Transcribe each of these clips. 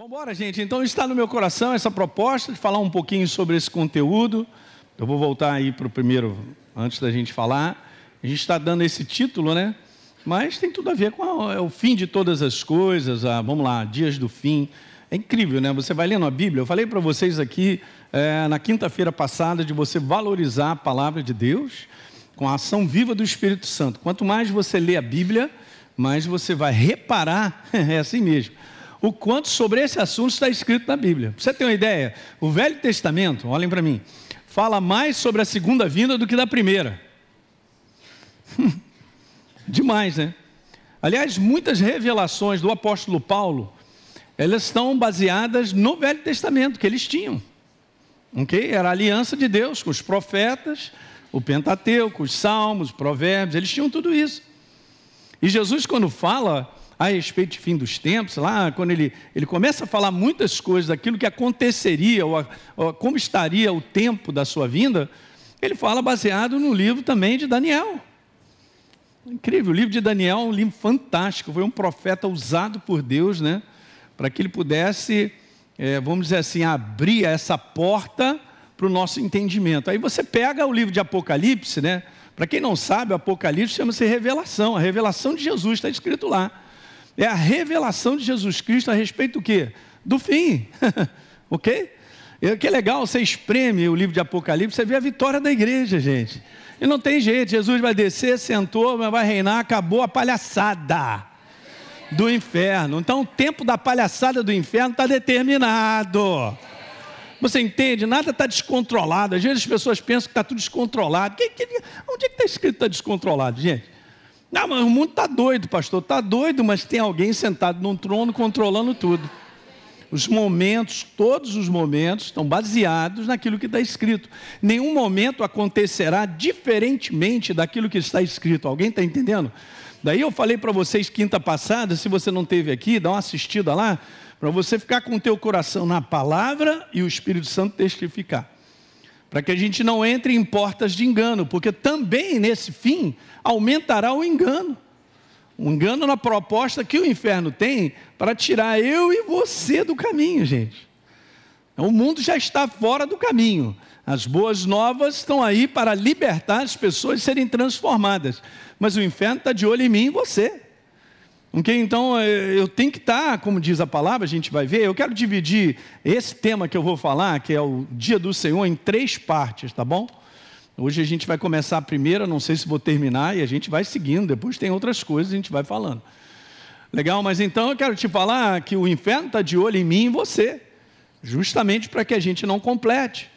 Vamos embora, gente. Então está no meu coração essa proposta de falar um pouquinho sobre esse conteúdo. Eu vou voltar aí para o primeiro, antes da gente falar. A gente está dando esse título, né? Mas tem tudo a ver com a, é o fim de todas as coisas, a, vamos lá, dias do fim. É incrível, né? Você vai lendo a Bíblia. Eu falei para vocês aqui é, na quinta-feira passada de você valorizar a palavra de Deus com a ação viva do Espírito Santo. Quanto mais você lê a Bíblia, mais você vai reparar, é assim mesmo, o quanto sobre esse assunto está escrito na Bíblia. Você ter uma ideia, o Velho Testamento, olhem para mim, fala mais sobre a segunda vinda do que da primeira. Demais, né? Aliás, muitas revelações do apóstolo Paulo, elas estão baseadas no Velho Testamento que eles tinham. Ok? Era a aliança de Deus com os profetas, o Pentateuco, os Salmos, os Provérbios, eles tinham tudo isso. E Jesus, quando fala a respeito de fim dos tempos, lá quando ele, ele começa a falar muitas coisas daquilo que aconteceria, ou, ou como estaria o tempo da sua vinda, ele fala baseado no livro também de Daniel. Incrível, o livro de Daniel é um livro fantástico, foi um profeta usado por Deus, né? Para que ele pudesse, é, vamos dizer assim, abrir essa porta para o nosso entendimento. Aí você pega o livro de Apocalipse, né? Para quem não sabe, Apocalipse chama-se revelação, a revelação de Jesus, está escrito lá. É a revelação de Jesus Cristo a respeito do quê? Do fim. ok? Que legal, você espreme o livro de Apocalipse, você vê a vitória da igreja, gente. E não tem jeito, Jesus vai descer, sentou, vai reinar, acabou a palhaçada do inferno. Então o tempo da palhaçada do inferno está determinado. Você entende? Nada está descontrolado. Às vezes as pessoas pensam que está tudo descontrolado. Que, que, onde é que está escrito que está descontrolado, gente? Não, mas o mundo está doido, pastor. Está doido, mas tem alguém sentado num trono controlando tudo. Os momentos, todos os momentos, estão baseados naquilo que está escrito. Nenhum momento acontecerá diferentemente daquilo que está escrito. Alguém está entendendo? Daí eu falei para vocês quinta passada, se você não teve aqui, dá uma assistida lá, para você ficar com o teu coração na palavra e o Espírito Santo testificar para que a gente não entre em portas de engano, porque também nesse fim aumentará o engano. O engano na proposta que o inferno tem para tirar eu e você do caminho, gente. O mundo já está fora do caminho. As boas novas estão aí para libertar as pessoas serem transformadas. Mas o inferno está de olho em mim e você. Okay? Então eh, eu tenho que estar, como diz a palavra, a gente vai ver. Eu quero dividir esse tema que eu vou falar, que é o dia do Senhor, em três partes, tá bom? Hoje a gente vai começar a primeira, não sei se vou terminar, e a gente vai seguindo, depois tem outras coisas, a gente vai falando. Legal, mas então eu quero te falar que o inferno está de olho em mim e em você, justamente para que a gente não complete.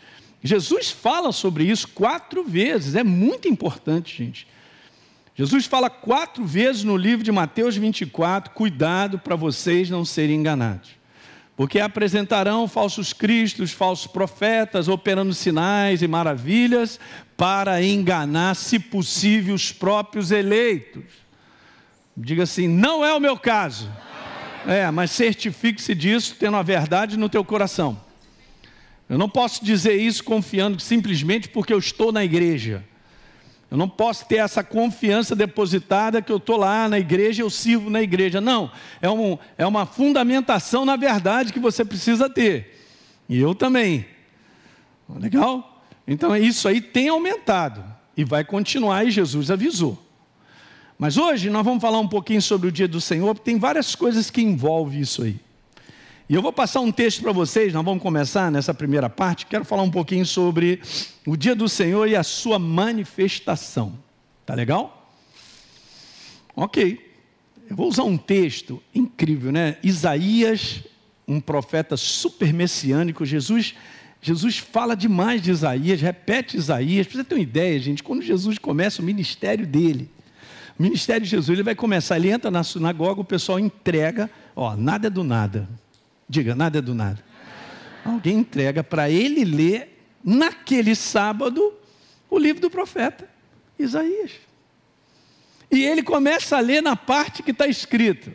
Jesus fala sobre isso quatro vezes, é muito importante, gente. Jesus fala quatro vezes no livro de Mateus 24: cuidado para vocês não serem enganados. Porque apresentarão falsos cristos, falsos profetas, operando sinais e maravilhas para enganar, se possível, os próprios eleitos. Diga assim: não é o meu caso. É, mas certifique-se disso, tendo a verdade no teu coração. Eu não posso dizer isso confiando simplesmente porque eu estou na igreja. Eu não posso ter essa confiança depositada que eu estou lá na igreja, eu sirvo na igreja. Não, é, um, é uma fundamentação na verdade que você precisa ter. E eu também. Legal? Então isso aí tem aumentado e vai continuar, e Jesus avisou. Mas hoje nós vamos falar um pouquinho sobre o dia do Senhor, porque tem várias coisas que envolvem isso aí. E eu vou passar um texto para vocês, nós vamos começar nessa primeira parte. Quero falar um pouquinho sobre o dia do Senhor e a sua manifestação. Tá legal? Ok. Eu vou usar um texto incrível, né? Isaías, um profeta super messiânico. Jesus, Jesus fala demais de Isaías, repete Isaías. Para você ter uma ideia, gente, quando Jesus começa o ministério dele, o ministério de Jesus, ele vai começar, ele entra na sinagoga, o pessoal entrega, ó, nada é do nada. Diga, nada é do nada. Alguém entrega para ele ler, naquele sábado, o livro do profeta Isaías. E ele começa a ler na parte que está escrita.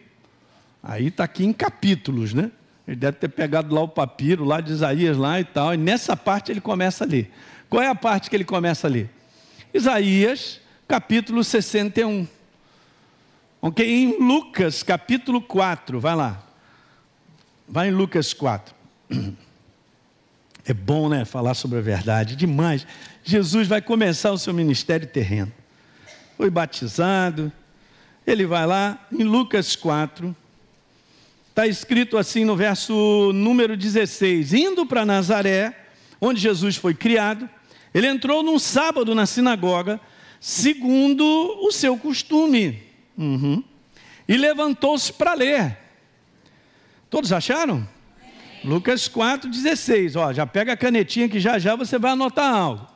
Aí está aqui em capítulos, né? Ele deve ter pegado lá o papiro, lá de Isaías, lá e tal. E nessa parte ele começa a ler. Qual é a parte que ele começa a ler? Isaías, capítulo 61. Ok? Em Lucas, capítulo 4, vai lá. Vai em Lucas 4. É bom, né? Falar sobre a verdade. Demais. Jesus vai começar o seu ministério terreno. Foi batizado. Ele vai lá em Lucas 4. Está escrito assim no verso número 16: Indo para Nazaré, onde Jesus foi criado, ele entrou num sábado na sinagoga, segundo o seu costume, uhum. e levantou-se para ler. Todos acharam? Lucas 4,16. Ó, já pega a canetinha que já já você vai anotar algo.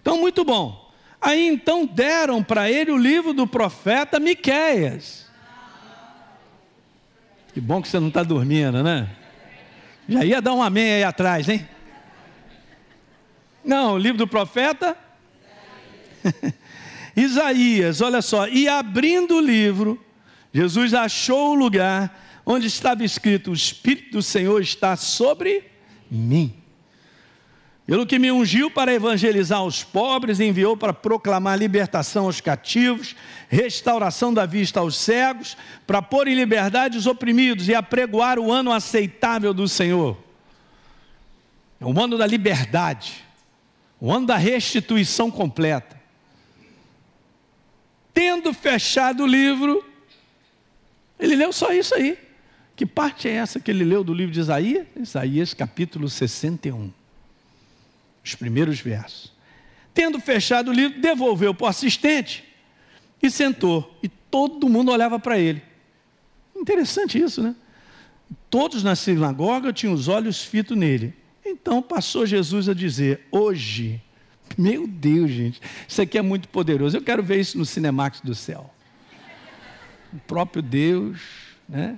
Então, muito bom. Aí então deram para ele o livro do profeta Miquéias. Que bom que você não está dormindo, né? Já ia dar um amém aí atrás, hein? Não, o livro do profeta? Isaías, olha só. E abrindo o livro, Jesus achou o lugar onde estava escrito: O Espírito do Senhor está sobre mim pelo que me ungiu para evangelizar os pobres, enviou para proclamar libertação aos cativos, restauração da vista aos cegos, para pôr em liberdade os oprimidos e apregoar o ano aceitável do Senhor. É o ano da liberdade, o ano da restituição completa. Tendo fechado o livro, ele leu só isso aí. Que parte é essa que ele leu do livro de Isaías? Isaías capítulo 61 os primeiros versos. Tendo fechado o livro, devolveu para o assistente e sentou. E todo mundo olhava para ele. Interessante isso, né? Todos na sinagoga tinham os olhos fitos nele. Então passou Jesus a dizer: Hoje, meu Deus, gente, isso aqui é muito poderoso. Eu quero ver isso no Cinemax do céu. O próprio Deus, né?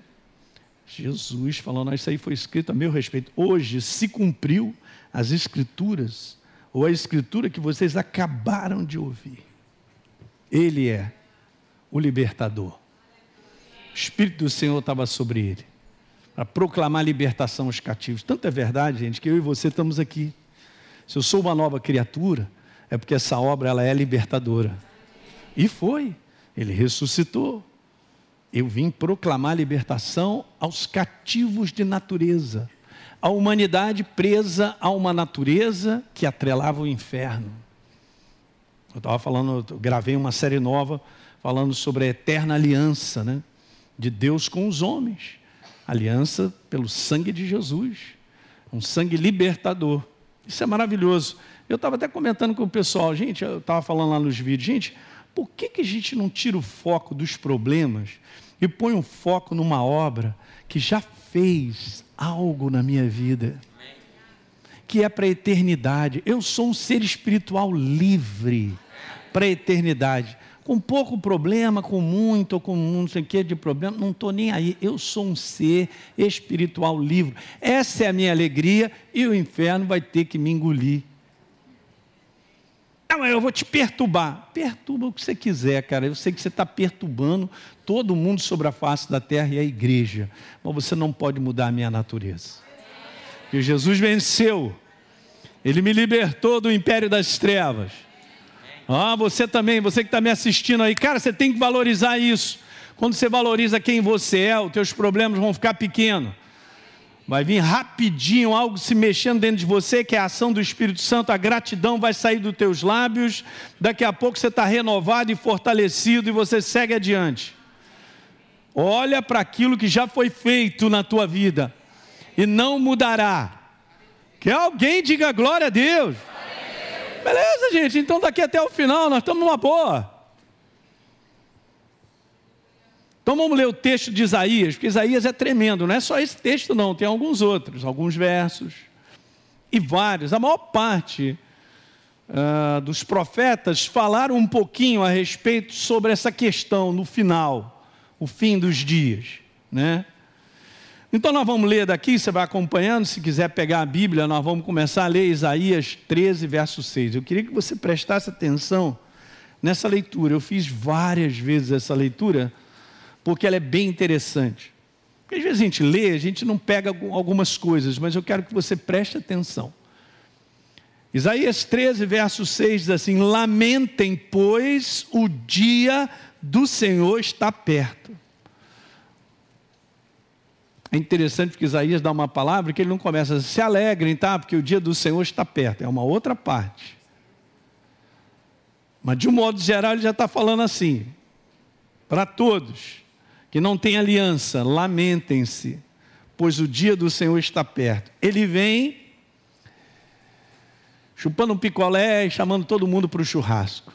Jesus falando, isso aí foi escrito a meu respeito. Hoje se cumpriu as Escrituras, ou a Escritura que vocês acabaram de ouvir. Ele é o libertador. O Espírito do Senhor estava sobre ele, para proclamar libertação aos cativos. Tanto é verdade, gente, que eu e você estamos aqui. Se eu sou uma nova criatura, é porque essa obra ela é libertadora. E foi. Ele ressuscitou. Eu vim proclamar libertação aos cativos de natureza a humanidade presa a uma natureza que atrelava o inferno. Eu estava falando, eu gravei uma série nova falando sobre a eterna aliança né, de Deus com os homens. Aliança pelo sangue de Jesus. Um sangue libertador. Isso é maravilhoso. Eu estava até comentando com o pessoal, gente, eu estava falando lá nos vídeos, gente, por que, que a gente não tira o foco dos problemas e põe um foco numa obra que já fez algo na minha vida, que é para a eternidade. Eu sou um ser espiritual livre para a eternidade. Com pouco problema, com muito, ou com não sei o que de problema, não estou nem aí. Eu sou um ser espiritual livre. Essa é a minha alegria e o inferno vai ter que me engolir. Não, eu vou te perturbar. Perturba o que você quiser, cara. Eu sei que você está perturbando todo mundo sobre a face da terra e a igreja. Mas você não pode mudar a minha natureza. Porque Jesus venceu. Ele me libertou do império das trevas. Ah, você também, você que está me assistindo aí, cara, você tem que valorizar isso. Quando você valoriza quem você é, os teus problemas vão ficar pequenos. Vai vir rapidinho algo se mexendo dentro de você, que é a ação do Espírito Santo, a gratidão vai sair dos teus lábios. Daqui a pouco você está renovado e fortalecido e você segue adiante. Olha para aquilo que já foi feito na tua vida e não mudará. Que alguém diga glória a Deus. Beleza, gente? Então daqui até o final nós estamos numa boa. Então vamos ler o texto de Isaías, porque Isaías é tremendo, não é só esse texto, não, tem alguns outros, alguns versos e vários. A maior parte uh, dos profetas falaram um pouquinho a respeito sobre essa questão no final, o fim dos dias, né? Então nós vamos ler daqui, você vai acompanhando, se quiser pegar a Bíblia, nós vamos começar a ler Isaías 13, verso 6. Eu queria que você prestasse atenção nessa leitura. Eu fiz várias vezes essa leitura porque ela é bem interessante. Porque às vezes a gente lê, a gente não pega algumas coisas, mas eu quero que você preste atenção. Isaías 13, verso 6 diz assim: Lamentem, pois o dia do Senhor está perto. É interessante que Isaías dá uma palavra que ele não começa se alegrem, tá? Porque o dia do Senhor está perto. É uma outra parte. Mas de um modo geral ele já está falando assim: para todos que não têm aliança, lamentem-se, pois o dia do Senhor está perto. Ele vem chupando um picolé e chamando todo mundo para o churrasco.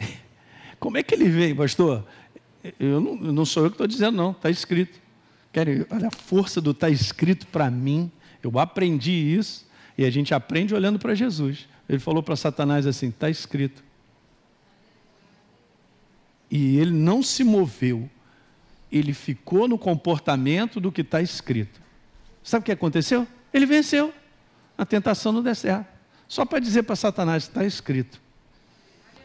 Como é que ele vem, pastor? Eu não, não sou eu que estou dizendo, não, está escrito. Querem, olha a força do está escrito para mim. Eu aprendi isso e a gente aprende olhando para Jesus. Ele falou para Satanás assim: está escrito. E ele não se moveu, ele ficou no comportamento do que está escrito. Sabe o que aconteceu? Ele venceu a tentação no deserto. Só para dizer para Satanás: está escrito.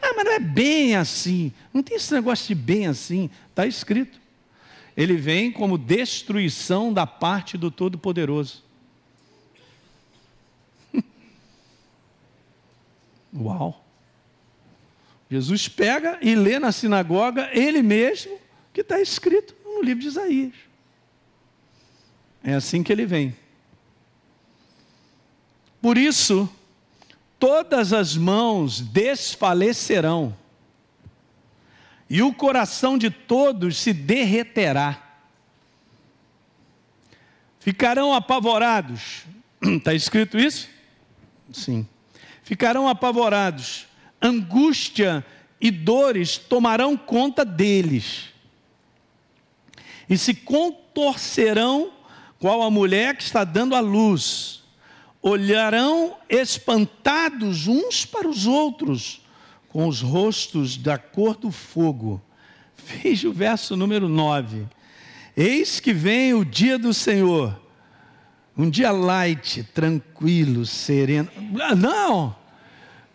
Ah, mas não é bem assim. Não tem esse negócio de bem assim. Está escrito. Ele vem como destruição da parte do Todo-Poderoso. Uau! Jesus pega e lê na sinagoga ele mesmo que está escrito no livro de Isaías. É assim que ele vem. Por isso, todas as mãos desfalecerão, e o coração de todos se derreterá. Ficarão apavorados. Está escrito isso? Sim. Ficarão apavorados. Angústia e dores tomarão conta deles. E se contorcerão, qual a mulher que está dando a luz olharão espantados uns para os outros, com os rostos da cor do fogo. Veja o verso número 9. Eis que vem o dia do Senhor, um dia light, tranquilo, sereno. Ah, não!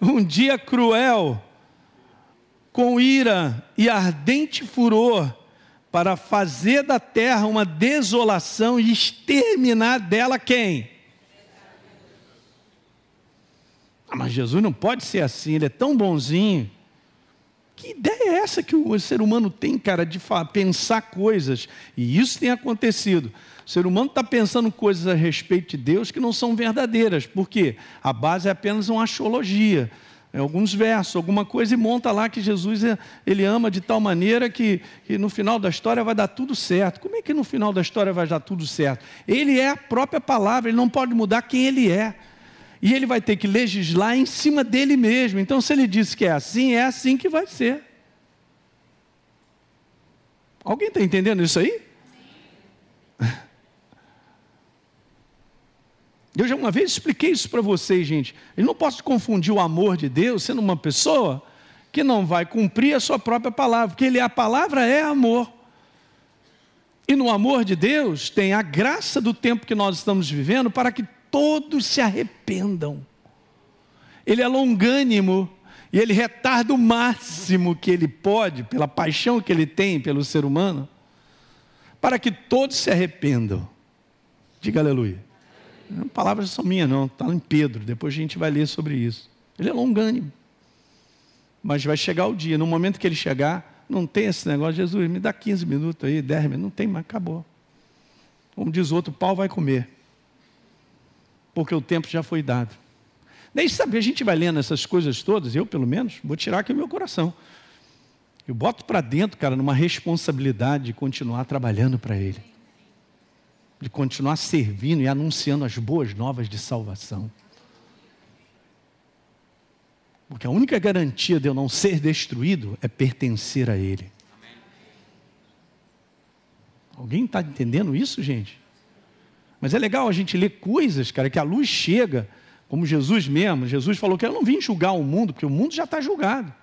Um dia cruel, com ira e ardente furor, para fazer da terra uma desolação e exterminar dela quem? Ah, mas Jesus não pode ser assim, ele é tão bonzinho. Que ideia é essa que o ser humano tem, cara, de pensar coisas? E isso tem acontecido. O ser humano está pensando coisas a respeito de Deus que não são verdadeiras. Por quê? A base é apenas uma astrologia. É alguns versos, alguma coisa, e monta lá que Jesus é, ele ama de tal maneira que, que no final da história vai dar tudo certo. Como é que no final da história vai dar tudo certo? Ele é a própria palavra, ele não pode mudar quem ele é e ele vai ter que legislar em cima dele mesmo. Então, se ele disse que é assim, é assim que vai ser. Alguém está entendendo isso aí? Eu já uma vez expliquei isso para vocês, gente. Eu não posso confundir o amor de Deus sendo uma pessoa que não vai cumprir a sua própria palavra, porque ele, a palavra é amor. E no amor de Deus tem a graça do tempo que nós estamos vivendo para que todos se arrependam. Ele é longânimo e ele retarda o máximo que ele pode, pela paixão que ele tem pelo ser humano, para que todos se arrependam. Diga aleluia. Palavras são minhas, não, está em Pedro, depois a gente vai ler sobre isso. Ele é longânimo. Mas vai chegar o dia, no momento que ele chegar, não tem esse negócio, Jesus, me dá 15 minutos aí, 10 minutos, não tem mais, acabou. Como diz outro, pau vai comer porque o tempo já foi dado. Daí, sabe, a gente vai lendo essas coisas todas, eu pelo menos, vou tirar aqui o meu coração. Eu boto para dentro, cara, numa responsabilidade de continuar trabalhando para Ele, de continuar servindo e anunciando as boas novas de salvação. Porque a única garantia de eu não ser destruído é pertencer a Ele. Alguém está entendendo isso, gente? Mas é legal a gente ler coisas, cara, que a luz chega, como Jesus mesmo. Jesus falou que eu não vim julgar o mundo, porque o mundo já está julgado.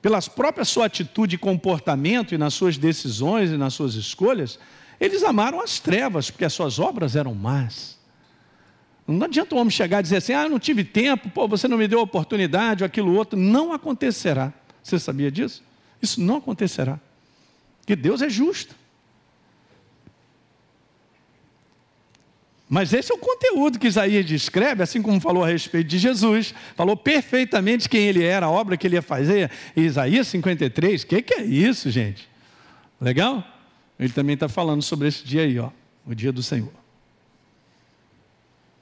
Pelas próprias sua atitude e comportamento e nas suas decisões e nas suas escolhas, eles amaram as trevas, porque as suas obras eram más. Não adianta o homem chegar e dizer assim: ah, não tive tempo, pô, você não me deu oportunidade, ou aquilo outro. Não acontecerá. Você sabia disso? Isso não acontecerá. Porque Deus é justo. Mas esse é o conteúdo que Isaías descreve, assim como falou a respeito de Jesus, falou perfeitamente quem ele era, a obra que ele ia fazer. Isaías 53, o que, que é isso, gente? Legal? Ele também está falando sobre esse dia aí, ó, o dia do Senhor.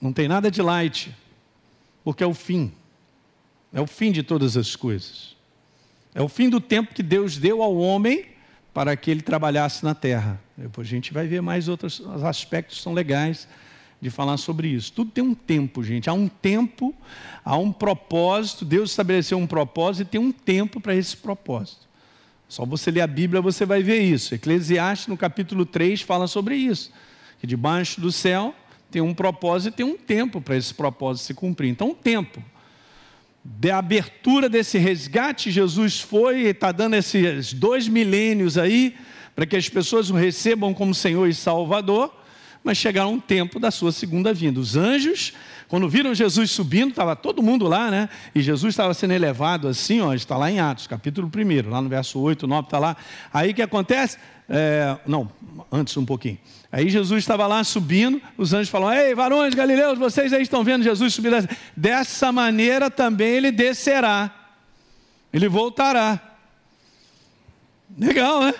Não tem nada de light, porque é o fim. É o fim de todas as coisas. É o fim do tempo que Deus deu ao homem para que ele trabalhasse na terra. Depois a gente vai ver mais outros aspectos são legais de falar sobre isso. Tudo tem um tempo, gente. Há um tempo, há um propósito. Deus estabeleceu um propósito e tem um tempo para esse propósito. Só você ler a Bíblia você vai ver isso. Eclesiastes, no capítulo 3, fala sobre isso. Que debaixo do céu tem um propósito e tem um tempo para esse propósito se cumprir. Então, um tempo da abertura desse resgate, Jesus foi e está dando esses dois milênios aí, para que as pessoas o recebam como Senhor e Salvador, mas chegará um tempo da sua segunda vinda. Os anjos, quando viram Jesus subindo, estava todo mundo lá, né? E Jesus estava sendo elevado assim, ó, está lá em Atos, capítulo 1, lá no verso 8, 9, está lá. Aí o que acontece? É, não, antes um pouquinho. Aí Jesus estava lá subindo, os anjos falaram: Ei, varões galileus, vocês aí estão vendo Jesus subir. Dessa maneira também ele descerá, ele voltará. Legal, né?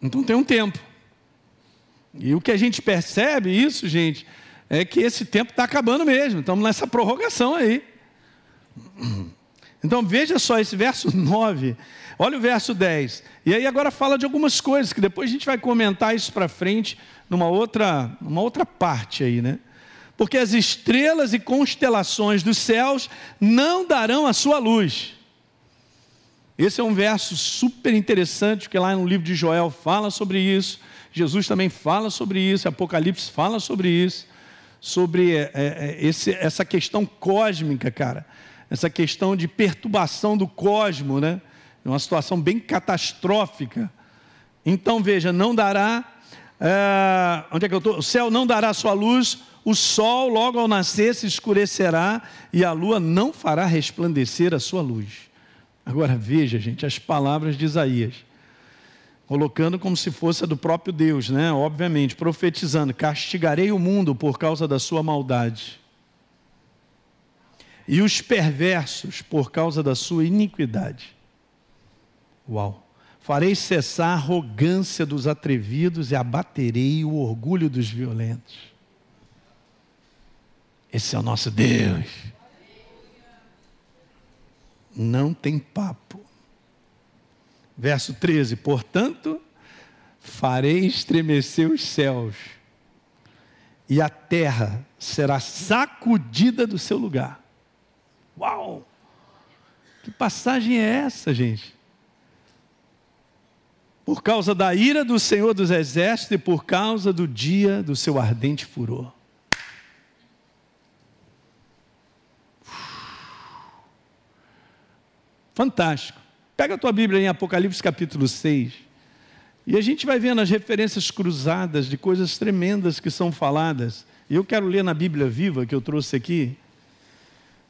Então tem um tempo. E o que a gente percebe isso, gente, é que esse tempo está acabando mesmo. Estamos nessa prorrogação aí. Então veja só esse verso 9 Olha o verso 10. E aí agora fala de algumas coisas que depois a gente vai comentar isso para frente numa outra, numa outra parte aí, né? Porque as estrelas e constelações dos céus não darão a sua luz. Esse é um verso super interessante, porque lá no livro de Joel fala sobre isso. Jesus também fala sobre isso, Apocalipse fala sobre isso, sobre é, é, esse, essa questão cósmica, cara, essa questão de perturbação do cosmo, né? uma situação bem catastrófica. Então veja, não dará, é, onde é que eu estou? O céu não dará sua luz, o sol logo ao nascer se escurecerá e a lua não fará resplandecer a sua luz. Agora veja, gente, as palavras de Isaías, colocando como se fosse a do próprio Deus, né? Obviamente, profetizando: castigarei o mundo por causa da sua maldade, e os perversos por causa da sua iniquidade. Uau! Farei cessar a arrogância dos atrevidos e abaterei o orgulho dos violentos. Esse é o nosso Deus. Não tem papo. Verso 13: Portanto, farei estremecer os céus, e a terra será sacudida do seu lugar. Uau! Que passagem é essa, gente? por causa da ira do Senhor dos Exércitos e por causa do dia do seu ardente furor. Fantástico. Pega a tua Bíblia em Apocalipse capítulo 6. E a gente vai vendo as referências cruzadas de coisas tremendas que são faladas. E eu quero ler na Bíblia viva que eu trouxe aqui.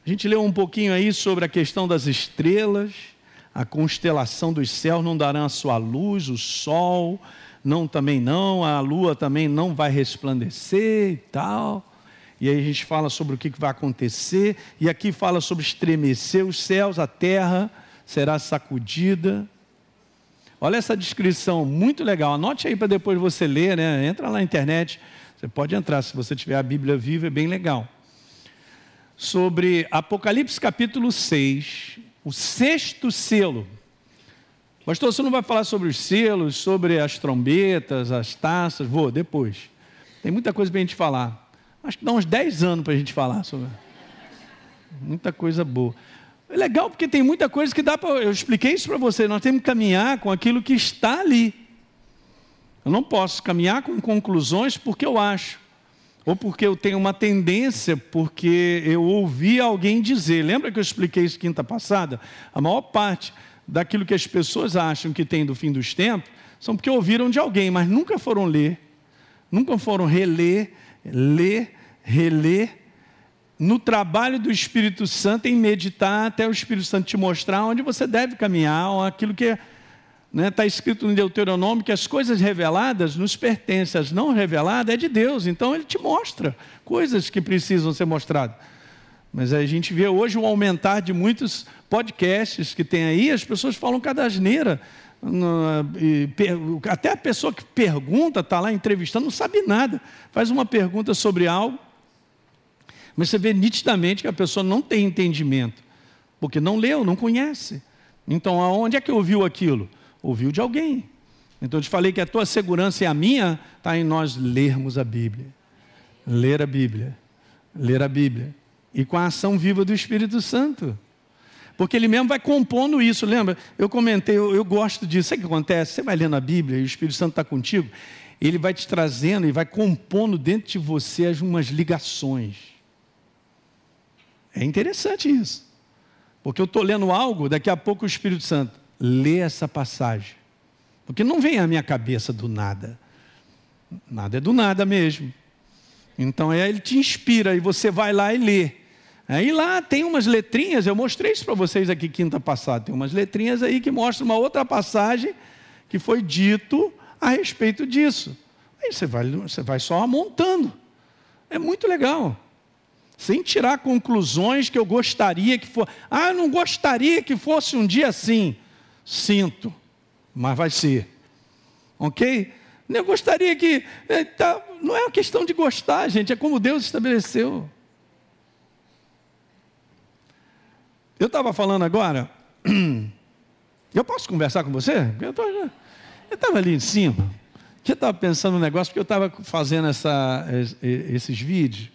A gente leu um pouquinho aí sobre a questão das estrelas a constelação dos céus não dará a sua luz, o sol não também não, a lua também não vai resplandecer e tal. E aí a gente fala sobre o que vai acontecer, e aqui fala sobre estremecer os céus, a terra será sacudida. Olha essa descrição, muito legal. Anote aí para depois você ler, né? Entra lá na internet. Você pode entrar, se você tiver a Bíblia viva, é bem legal. Sobre Apocalipse capítulo 6, o sexto selo. Pastor, você não vai falar sobre os selos, sobre as trombetas, as taças? Vou, depois. Tem muita coisa para a gente falar. Acho que dá uns 10 anos para a gente falar sobre. Muita coisa boa. É legal porque tem muita coisa que dá para. Eu expliquei isso para você. Nós temos que caminhar com aquilo que está ali. Eu não posso caminhar com conclusões porque eu acho ou porque eu tenho uma tendência, porque eu ouvi alguém dizer. Lembra que eu expliquei isso quinta passada? A maior parte daquilo que as pessoas acham que tem do fim dos tempos são porque ouviram de alguém, mas nunca foram ler, nunca foram reler, ler, reler. No trabalho do Espírito Santo, em meditar até o Espírito Santo te mostrar onde você deve caminhar, ou aquilo que Está né, tá escrito no Deuteronômio que as coisas reveladas nos pertencem, as não reveladas é de Deus. Então ele te mostra coisas que precisam ser mostradas. Mas a gente vê hoje o aumentar de muitos podcasts que tem aí, as pessoas falam cada asneira. até a pessoa que pergunta, está lá entrevistando, não sabe nada. Faz uma pergunta sobre algo, mas você vê nitidamente que a pessoa não tem entendimento, porque não leu, não conhece. Então, aonde é que ouviu aquilo? Ouviu de alguém. Então, eu te falei que a tua segurança e a minha está em nós lermos a Bíblia. Ler a Bíblia. Ler a Bíblia. E com a ação viva do Espírito Santo. Porque ele mesmo vai compondo isso, lembra? Eu comentei, eu, eu gosto disso. Sabe o que acontece? Você vai lendo a Bíblia e o Espírito Santo está contigo, ele vai te trazendo e vai compondo dentro de você umas ligações. É interessante isso. Porque eu estou lendo algo, daqui a pouco o Espírito Santo lê essa passagem. Porque não vem à minha cabeça do nada. Nada é do nada mesmo. Então aí ele te inspira e você vai lá e lê. Aí lá tem umas letrinhas, eu mostrei isso para vocês aqui quinta passada, tem umas letrinhas aí que mostram uma outra passagem que foi dito a respeito disso. Aí você vai, você vai só montando. É muito legal. Sem tirar conclusões que eu gostaria que fosse. Ah, eu não gostaria que fosse um dia assim. Sinto, mas vai ser. Ok? Eu gostaria que. É, tá, não é uma questão de gostar, gente, é como Deus estabeleceu. Eu estava falando agora. Eu posso conversar com você? Eu estava ali em cima. Eu estava pensando no negócio, porque eu estava fazendo essa, esses vídeos.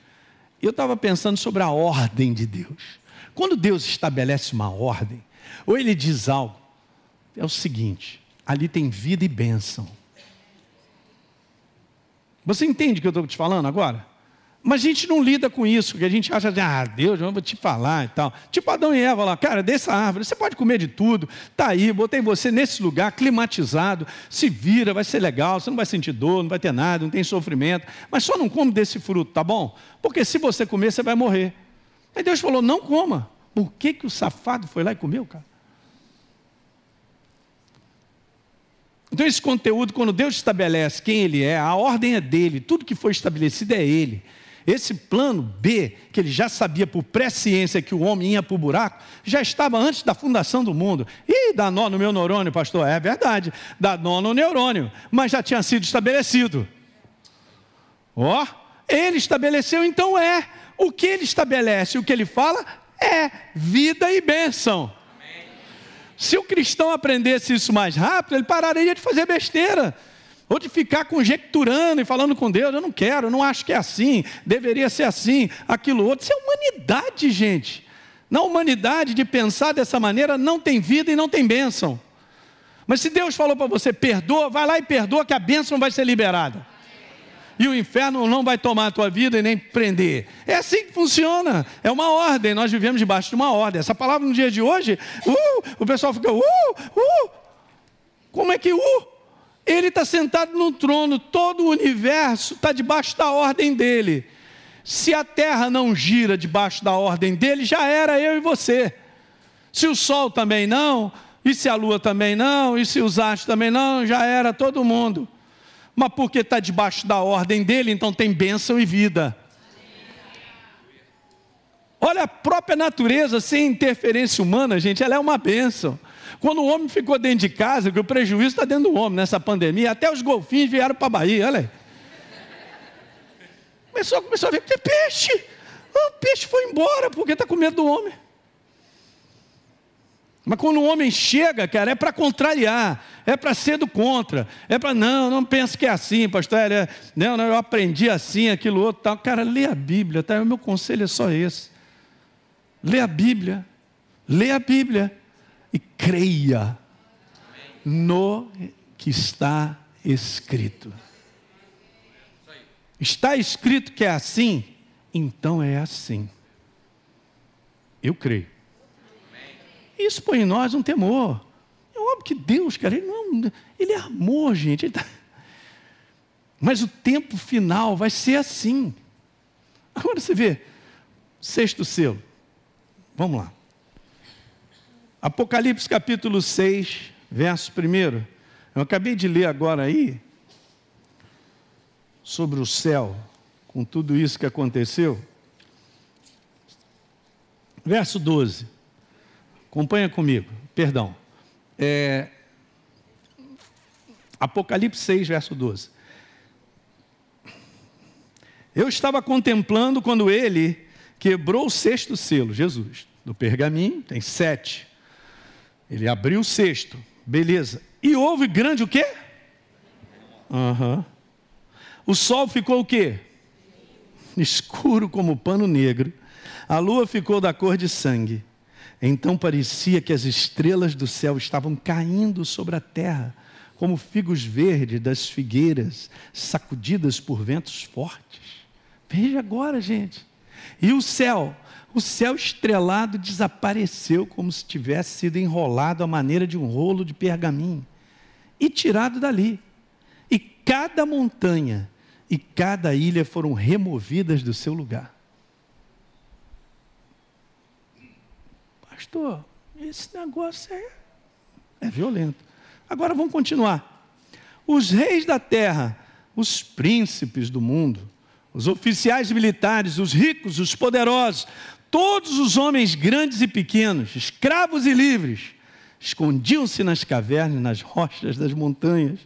E eu estava pensando sobre a ordem de Deus. Quando Deus estabelece uma ordem, ou Ele diz algo, é o seguinte: ali tem vida e bênção. Você entende o que eu estou te falando agora? Mas a gente não lida com isso, porque a gente acha, de, ah, Deus, eu vou te falar e tal. Tipo Adão e Eva lá, cara, dessa árvore, você pode comer de tudo, tá aí, botei você nesse lugar, climatizado, se vira, vai ser legal, você não vai sentir dor, não vai ter nada, não tem sofrimento, mas só não come desse fruto, tá bom? Porque se você comer, você vai morrer. Aí Deus falou, não coma. Por que, que o safado foi lá e comeu, cara? Então, esse conteúdo, quando Deus estabelece quem Ele é, a ordem é dele, tudo que foi estabelecido é Ele. Esse plano B, que ele já sabia por presciência que o homem ia para o buraco, já estava antes da fundação do mundo. E dá nó no meu neurônio, pastor? É verdade, dá nó no neurônio, mas já tinha sido estabelecido. Ó, oh, ele estabeleceu, então é. O que ele estabelece, o que ele fala, é vida e bênção. Se o cristão aprendesse isso mais rápido, ele pararia de fazer besteira ou de ficar conjecturando e falando com Deus, eu não quero, eu não acho que é assim, deveria ser assim, aquilo outro. Isso é humanidade, gente. Na humanidade, de pensar dessa maneira, não tem vida e não tem bênção. Mas se Deus falou para você, perdoa, vai lá e perdoa, que a bênção vai ser liberada. E o inferno não vai tomar a tua vida e nem prender. É assim que funciona. É uma ordem. Nós vivemos debaixo de uma ordem. Essa palavra no dia de hoje, uh, o pessoal fica, uh, uh. Como é que uh? Ele está sentado no trono, todo o universo está debaixo da ordem dele. Se a terra não gira debaixo da ordem dele, já era eu e você. Se o sol também não, e se a lua também não, e se os astros também não, já era todo mundo. Mas porque está debaixo da ordem dele, então tem bênção e vida. Olha a própria natureza sem interferência humana, gente, ela é uma bênção. Quando o homem ficou dentro de casa, que o prejuízo está dentro do homem nessa pandemia, até os golfinhos vieram para a Bahia, olha aí. Começou, começou a ver que tem peixe. Ah, o peixe foi embora porque está com medo do homem. Mas quando o homem chega, cara, é para contrariar, é para ser do contra, é para, não, não pense que é assim, pastor, é, não, não, eu aprendi assim, aquilo outro, tal. Cara, lê a Bíblia, tá? O meu conselho é só esse. Lê a Bíblia, lê a Bíblia e creia no que está escrito. Está escrito que é assim, então é assim. Eu creio. Isso põe em nós um temor. É óbvio que Deus, cara, ele, não, ele é amor, gente. Ele tá... Mas o tempo final vai ser assim. Agora você vê, sexto selo. Vamos lá. Apocalipse capítulo 6, verso 1. Eu acabei de ler agora aí sobre o céu, com tudo isso que aconteceu. Verso 12. Acompanha comigo, perdão. É, Apocalipse 6, verso 12. Eu estava contemplando quando ele quebrou o sexto selo, Jesus. No pergaminho tem sete. Ele abriu o sexto, beleza. E houve grande o quê? Uhum. O sol ficou o quê? Escuro como pano negro. A lua ficou da cor de sangue. Então parecia que as estrelas do céu estavam caindo sobre a terra, como figos verdes das figueiras, sacudidas por ventos fortes. Veja agora, gente. E o céu, o céu estrelado desapareceu como se tivesse sido enrolado à maneira de um rolo de pergaminho e tirado dali. E cada montanha e cada ilha foram removidas do seu lugar. Pastor, esse negócio é, é violento. Agora vamos continuar. Os reis da terra, os príncipes do mundo, os oficiais militares, os ricos, os poderosos, todos os homens grandes e pequenos, escravos e livres, escondiam-se nas cavernas, nas rochas das montanhas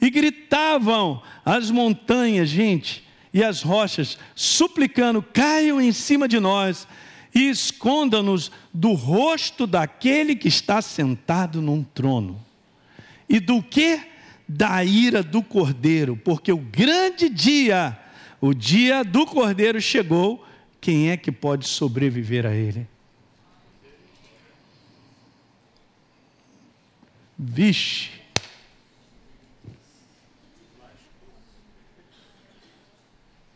e gritavam às montanhas, gente, e às rochas, suplicando: caiam em cima de nós e esconda-nos do rosto daquele que está sentado num trono. E do que? Da ira do cordeiro, porque o grande dia o dia do cordeiro chegou, quem é que pode sobreviver a ele? Vixe.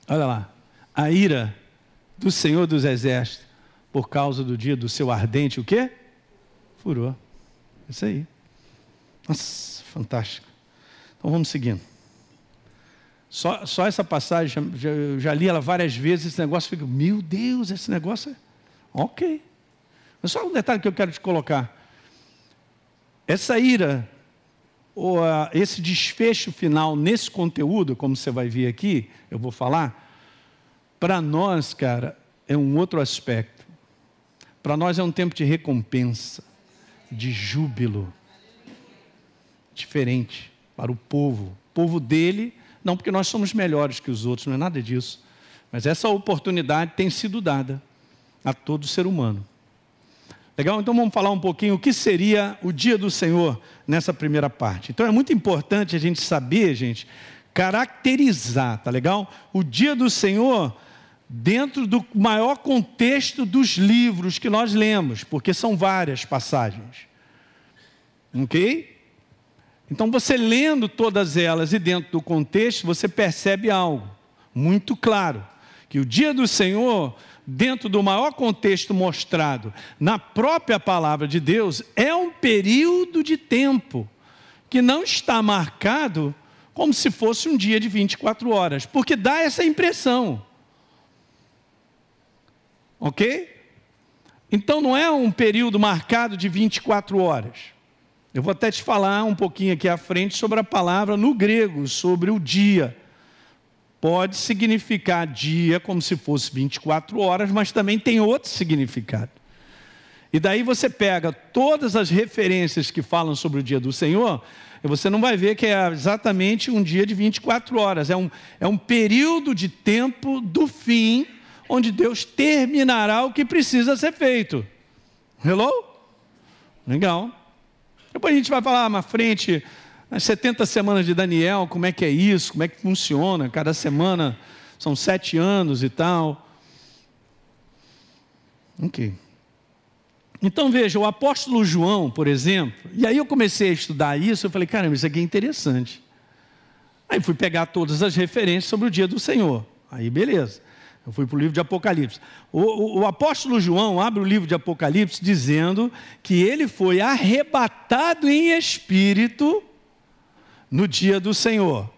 Olha lá, a ira do Senhor dos Exércitos, por causa do dia do seu ardente, o quê? Furou. Isso aí. Nossa, fantástico. Então vamos seguindo. Só, só essa passagem, já, já li ela várias vezes, esse negócio fica, meu Deus, esse negócio é. Ok. Mas só um detalhe que eu quero te colocar. Essa ira, ou esse desfecho final nesse conteúdo, como você vai ver aqui, eu vou falar, para nós, cara, é um outro aspecto. Para nós é um tempo de recompensa, de júbilo. Diferente para o povo. O povo dele não porque nós somos melhores que os outros, não é nada disso. Mas essa oportunidade tem sido dada a todo ser humano. Legal? Então vamos falar um pouquinho o que seria o dia do Senhor nessa primeira parte. Então é muito importante a gente saber, gente, caracterizar, tá legal? O dia do Senhor dentro do maior contexto dos livros que nós lemos, porque são várias passagens. OK? Então, você lendo todas elas e dentro do contexto, você percebe algo muito claro: que o dia do Senhor, dentro do maior contexto mostrado na própria palavra de Deus, é um período de tempo que não está marcado como se fosse um dia de 24 horas, porque dá essa impressão. Ok? Então não é um período marcado de 24 horas. Eu vou até te falar um pouquinho aqui à frente sobre a palavra no grego, sobre o dia. Pode significar dia como se fosse 24 horas, mas também tem outro significado. E daí você pega todas as referências que falam sobre o dia do Senhor, e você não vai ver que é exatamente um dia de 24 horas, é um, é um período de tempo do fim, onde Deus terminará o que precisa ser feito. Hello? Legal. Depois a gente vai falar na frente, nas 70 semanas de Daniel, como é que é isso, como é que funciona. Cada semana são sete anos e tal. Ok. Então veja, o apóstolo João, por exemplo, e aí eu comecei a estudar isso, eu falei, caramba, isso aqui é interessante. Aí fui pegar todas as referências sobre o dia do Senhor. Aí beleza. Eu fui para o livro de Apocalipse. O, o, o, apóstolo João abre o livro de Apocalipse dizendo que ele foi arrebatado em espírito no dia do Senhor.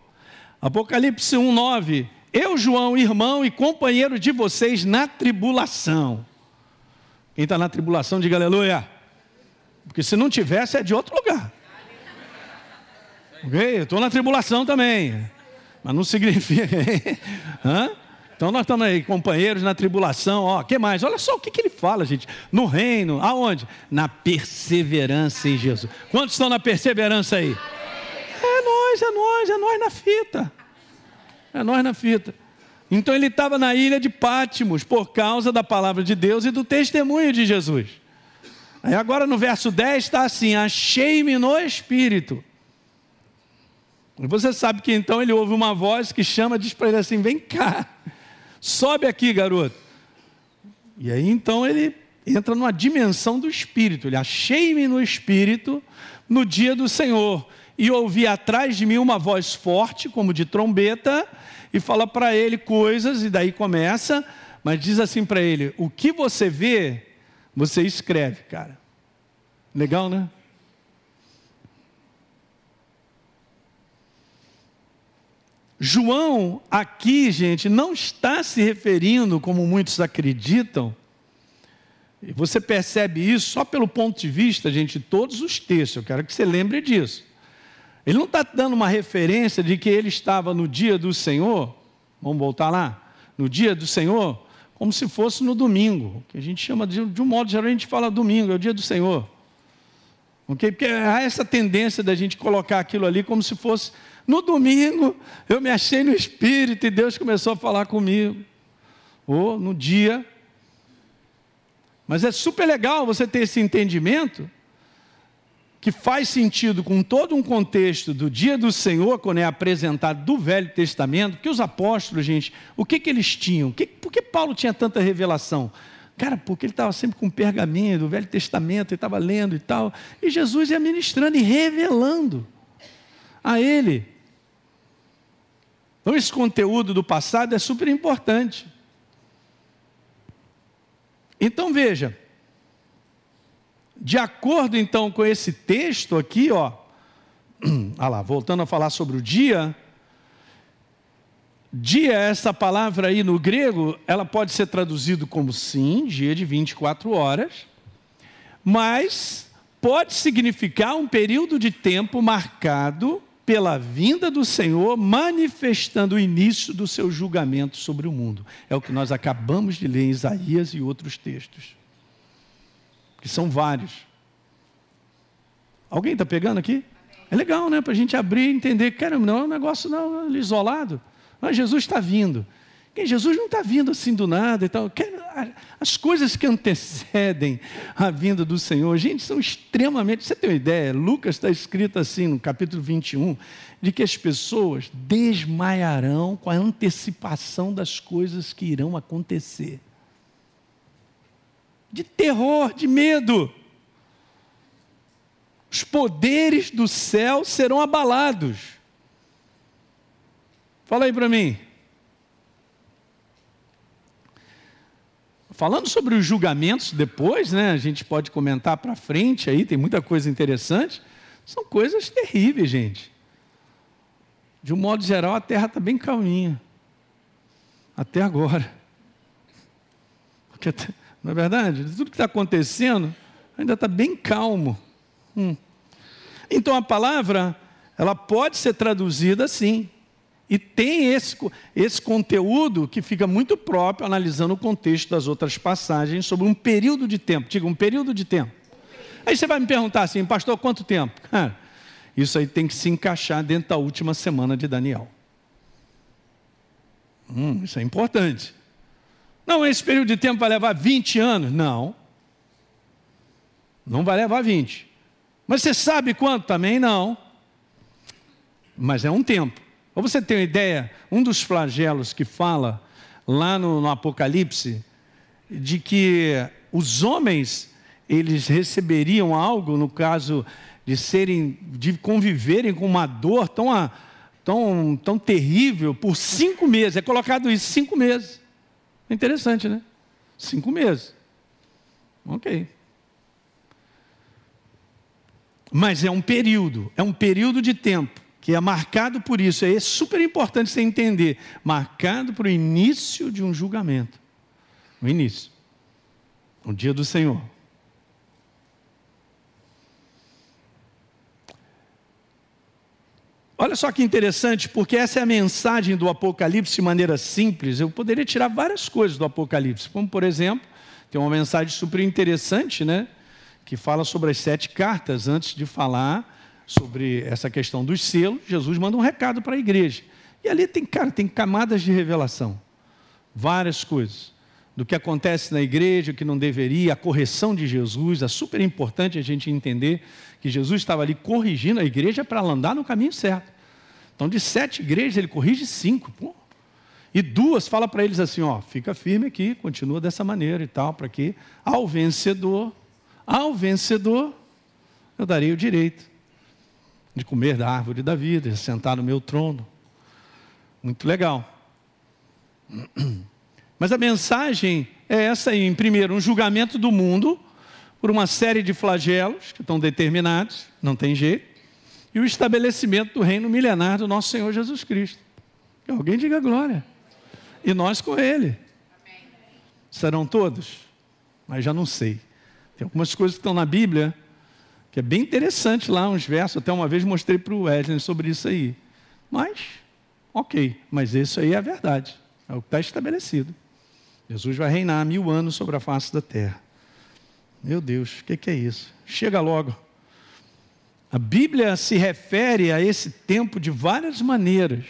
Apocalipse 1,9. Eu, João, irmão e companheiro de vocês na tribulação. Quem está na tribulação, diga aleluia. Porque se não tivesse, é de outro lugar. Ok? Eu estou na tribulação também. Mas não significa. Hã? Então nós estamos aí, companheiros na tribulação, ó, que mais? Olha só o que, que ele fala, gente. No reino, aonde? Na perseverança em Jesus. Quantos estão na perseverança aí? É nós, é nós, é nós na fita. É nós na fita. Então ele estava na ilha de Pátimos por causa da palavra de Deus e do testemunho de Jesus. Aí agora no verso 10 está assim: Achei-me no espírito. E você sabe que então ele ouve uma voz que chama, diz para ele assim: Vem cá, sobe aqui, garoto. E aí então ele entra numa dimensão do espírito. Ele achei-me no espírito no dia do Senhor e ouvi atrás de mim uma voz forte, como de trombeta, e fala para ele coisas, e daí começa, mas diz assim para ele: O que você vê, você escreve, cara. Legal, né? João, aqui, gente, não está se referindo, como muitos acreditam, você percebe isso só pelo ponto de vista, gente, de todos os textos, eu quero que você lembre disso. Ele não está dando uma referência de que ele estava no dia do Senhor, vamos voltar lá, no dia do Senhor, como se fosse no domingo, que a gente chama de, de um modo geral, a gente fala domingo, é o dia do Senhor. Okay? Porque há essa tendência da gente colocar aquilo ali como se fosse no domingo, eu me achei no Espírito e Deus começou a falar comigo. Ou no dia. Mas é super legal você ter esse entendimento que faz sentido com todo um contexto do dia do Senhor, quando é apresentado do Velho Testamento, que os apóstolos, gente, o que, que eles tinham? Que, por que Paulo tinha tanta revelação? Cara, porque ele estava sempre com pergaminho do Velho Testamento, ele estava lendo e tal, e Jesus ia ministrando e revelando a ele. Então, esse conteúdo do passado é super importante. Então, veja, de acordo então com esse texto aqui, ó, ah lá, voltando a falar sobre o dia, dia, essa palavra aí no grego, ela pode ser traduzido como sim, dia de 24 horas, mas pode significar um período de tempo marcado pela vinda do Senhor, manifestando o início do seu julgamento sobre o mundo. É o que nós acabamos de ler em Isaías e outros textos que são vários. Alguém está pegando aqui? É legal, né? Para a gente abrir e entender que, não é um negócio não, isolado. Mas Jesus está vindo. Jesus não está vindo assim do nada e tal. As coisas que antecedem a vinda do Senhor, gente, são extremamente. Você tem uma ideia? Lucas está escrito assim no capítulo 21, de que as pessoas desmaiarão com a antecipação das coisas que irão acontecer de terror, de medo. Os poderes do céu serão abalados. Fala aí para mim. Falando sobre os julgamentos depois, né? A gente pode comentar para frente aí, tem muita coisa interessante. São coisas terríveis, gente. De um modo geral, a terra está bem calminha. Até agora. Porque não é verdade? Tudo que está acontecendo ainda está bem calmo. Hum. Então a palavra, ela pode ser traduzida assim. E tem esse, esse conteúdo que fica muito próprio, analisando o contexto das outras passagens, sobre um período de tempo. Diga, um período de tempo. Aí você vai me perguntar assim, pastor, quanto tempo? Cara, isso aí tem que se encaixar dentro da última semana de Daniel. Hum, isso é importante. Não, esse período de tempo vai levar 20 anos. Não. Não vai levar 20. Mas você sabe quanto? Também não. Mas é um tempo. Ou você tem uma ideia, um dos flagelos que fala lá no, no Apocalipse, de que os homens eles receberiam algo, no caso de serem, de conviverem com uma dor tão, tão, tão terrível por cinco meses. É colocado isso cinco meses. Interessante, né? Cinco meses. Ok. Mas é um período, é um período de tempo que é marcado por isso. É super importante você entender. Marcado para o início de um julgamento. O início. O dia do Senhor. Olha só que interessante, porque essa é a mensagem do Apocalipse de maneira simples. Eu poderia tirar várias coisas do Apocalipse, como por exemplo, tem uma mensagem super interessante, né? Que fala sobre as sete cartas, antes de falar sobre essa questão dos selos, Jesus manda um recado para a igreja. E ali tem, cara, tem camadas de revelação. Várias coisas. Do que acontece na igreja, o que não deveria, a correção de Jesus. É super importante a gente entender que Jesus estava ali corrigindo a igreja para ela andar no caminho certo. Então, de sete igrejas, ele corrige cinco. Pô. E duas fala para eles assim: ó, fica firme aqui, continua dessa maneira e tal, para que ao vencedor, ao vencedor, eu darei o direito de comer da árvore da vida, de sentar no meu trono. Muito legal. Mas a mensagem é essa aí: em primeiro, um julgamento do mundo por uma série de flagelos que estão determinados, não tem jeito, e o estabelecimento do reino milenar do nosso Senhor Jesus Cristo. Que alguém diga glória. E nós com ele. Serão todos? Mas já não sei. Tem algumas coisas que estão na Bíblia que é bem interessante lá, uns versos. Até uma vez mostrei para o Wesley sobre isso aí. Mas, ok, mas isso aí é a verdade. É o que está estabelecido. Jesus vai reinar mil anos sobre a face da terra. Meu Deus, o que, que é isso? Chega logo. A Bíblia se refere a esse tempo de várias maneiras.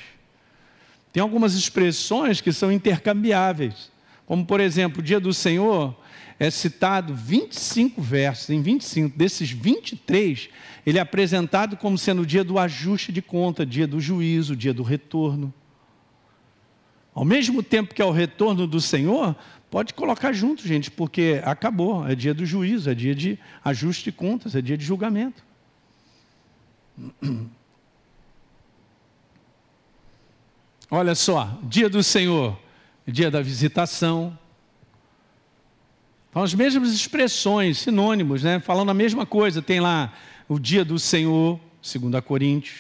Tem algumas expressões que são intercambiáveis, como por exemplo, o dia do Senhor é citado 25 versos, em 25 desses 23, ele é apresentado como sendo o dia do ajuste de conta, dia do juízo, dia do retorno. Ao mesmo tempo que é o retorno do Senhor, pode colocar junto, gente, porque acabou, é dia do juízo, é dia de ajuste de contas, é dia de julgamento. Olha só, dia do Senhor, dia da visitação. São as mesmas expressões, sinônimos, né? falando a mesma coisa. Tem lá o dia do Senhor, 2 Coríntios.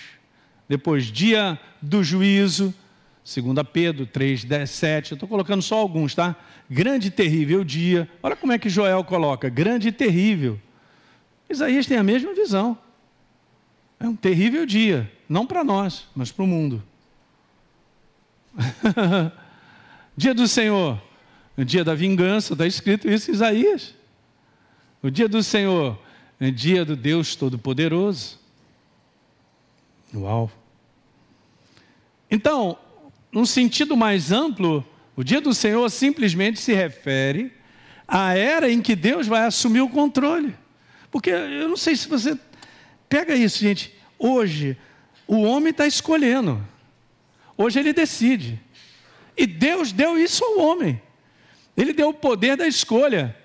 Depois, dia do juízo, 2 Pedro 3, 10, 7. Eu estou colocando só alguns, tá? Grande e terrível dia. Olha como é que Joel coloca: grande e terrível. Isaías tem a mesma visão. É um terrível dia, não para nós, mas para o mundo. dia do Senhor, o dia da vingança, está escrito isso em Isaías. O dia do Senhor, é dia do Deus Todo-Poderoso. Uau! Então, num sentido mais amplo, o dia do Senhor simplesmente se refere à era em que Deus vai assumir o controle. Porque eu não sei se você pega isso, gente. Hoje, o homem está escolhendo. Hoje ele decide. E Deus deu isso ao homem. Ele deu o poder da escolha.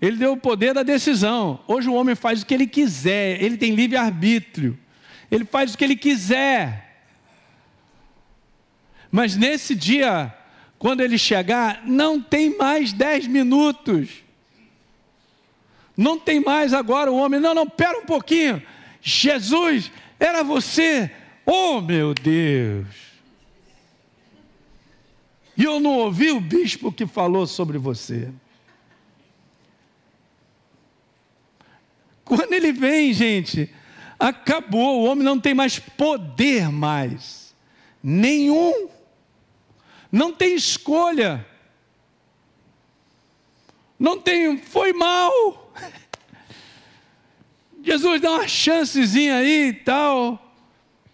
Ele deu o poder da decisão. Hoje o homem faz o que ele quiser. Ele tem livre arbítrio. Ele faz o que ele quiser. Mas nesse dia, quando ele chegar, não tem mais dez minutos. Não tem mais agora o homem. Não, não, pera um pouquinho. Jesus, era você. Oh, meu Deus. E eu não ouvi o bispo que falou sobre você. Quando ele vem, gente, acabou, o homem não tem mais poder mais. Nenhum. Não tem escolha. Não tem, foi mal. Jesus dá uma chancezinha aí e tal.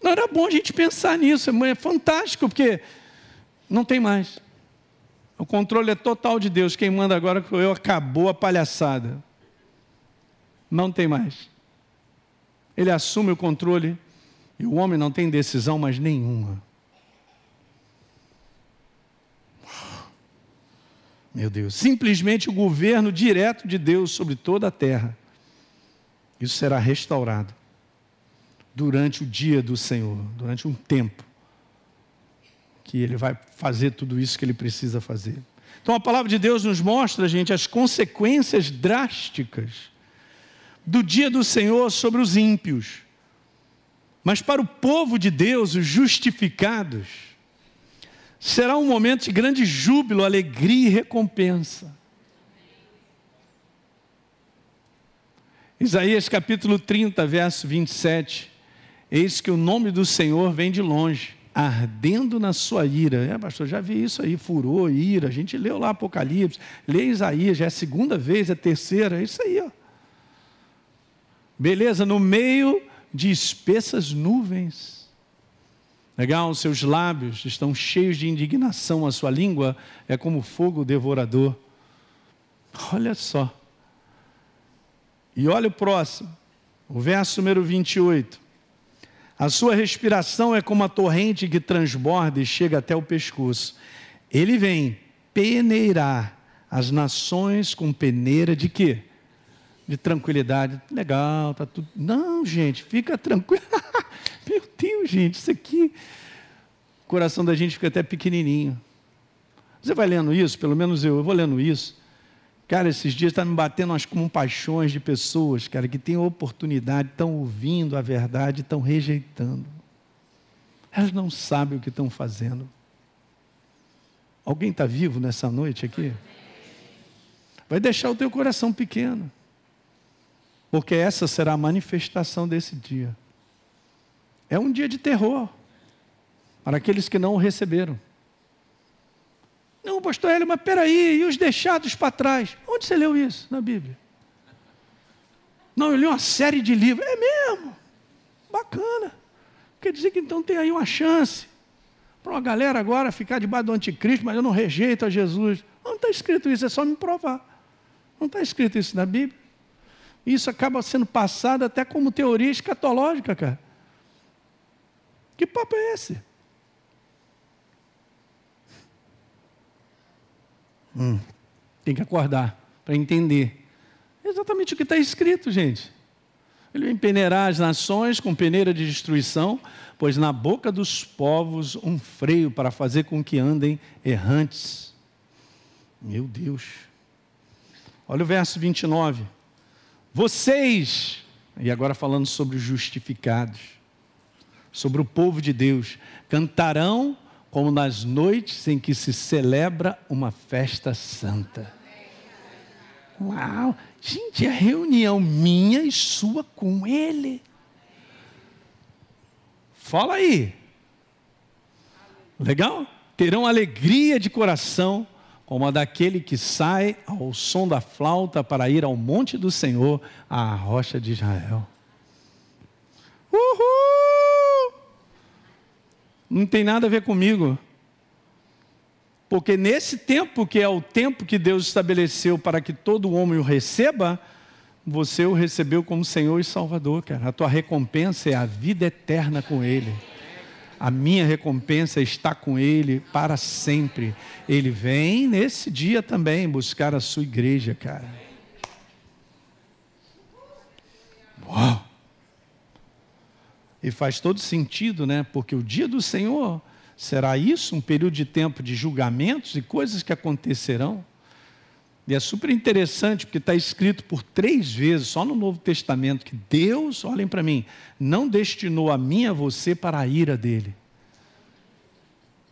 Não era bom a gente pensar nisso, é fantástico, porque não tem mais. O controle é total de Deus. Quem manda agora que eu acabou a palhaçada. Não tem mais. Ele assume o controle e o homem não tem decisão mais nenhuma. Meu Deus, simplesmente o governo direto de Deus sobre toda a terra. Isso será restaurado durante o dia do Senhor, durante um tempo que ele vai fazer tudo isso que ele precisa fazer. Então a palavra de Deus nos mostra, gente, as consequências drásticas do dia do Senhor sobre os ímpios. Mas para o povo de Deus, os justificados, será um momento de grande júbilo, alegria e recompensa. Isaías capítulo 30, verso 27. Eis que o nome do Senhor vem de longe, ardendo na sua ira. É, pastor, já vi isso aí, furor, ira. A gente leu lá Apocalipse, lê Isaías, já é a segunda vez, é a terceira, é isso aí, ó. Beleza, no meio de espessas nuvens. Legal, seus lábios estão cheios de indignação, a sua língua é como fogo devorador. Olha só. E olha o próximo, o verso número 28. A sua respiração é como a torrente que transborda e chega até o pescoço. Ele vem peneirar as nações com peneira de quê? De tranquilidade. Legal, tá tudo. Não, gente, fica tranquilo. Meu Deus, gente, isso aqui. O coração da gente fica até pequenininho. Você vai lendo isso, pelo menos eu, eu vou lendo isso. Cara, esses dias está me batendo umas compaixões de pessoas, cara, que têm oportunidade, estão ouvindo a verdade, estão rejeitando. Elas não sabem o que estão fazendo. Alguém está vivo nessa noite aqui? Vai deixar o teu coração pequeno. Porque essa será a manifestação desse dia. É um dia de terror para aqueles que não o receberam. Não, pastor Hélio, mas peraí, e os deixados para trás? Onde você leu isso na Bíblia? Não, eu li uma série de livros. É mesmo? Bacana. Quer dizer que então tem aí uma chance para uma galera agora ficar debaixo do anticristo, mas eu não rejeito a Jesus. Não está escrito isso, é só me provar. Não está escrito isso na Bíblia. Isso acaba sendo passado até como teoria escatológica, cara. Que papo é esse? Hum, tem que acordar para entender. É exatamente o que está escrito, gente. Ele vem peneirar as nações com peneira de destruição, pois na boca dos povos um freio para fazer com que andem errantes. Meu Deus. Olha o verso 29. Vocês, e agora falando sobre os justificados, sobre o povo de Deus, cantarão como nas noites em que se celebra uma festa santa. Uau! Gente, é reunião minha e sua com Ele. Fala aí. Legal? Terão alegria de coração, como a daquele que sai ao som da flauta para ir ao monte do Senhor, à rocha de Israel. Uhul! Não tem nada a ver comigo. Porque nesse tempo, que é o tempo que Deus estabeleceu para que todo homem o receba, você o recebeu como Senhor e Salvador, cara. A tua recompensa é a vida eterna com Ele. A minha recompensa está com Ele para sempre. Ele vem nesse dia também buscar a sua igreja, cara. Uau! E faz todo sentido, né? Porque o dia do Senhor será isso, um período de tempo de julgamentos e coisas que acontecerão. E é super interessante porque está escrito por três vezes, só no Novo Testamento, que Deus, olhem para mim, não destinou a mim a você para a ira dele.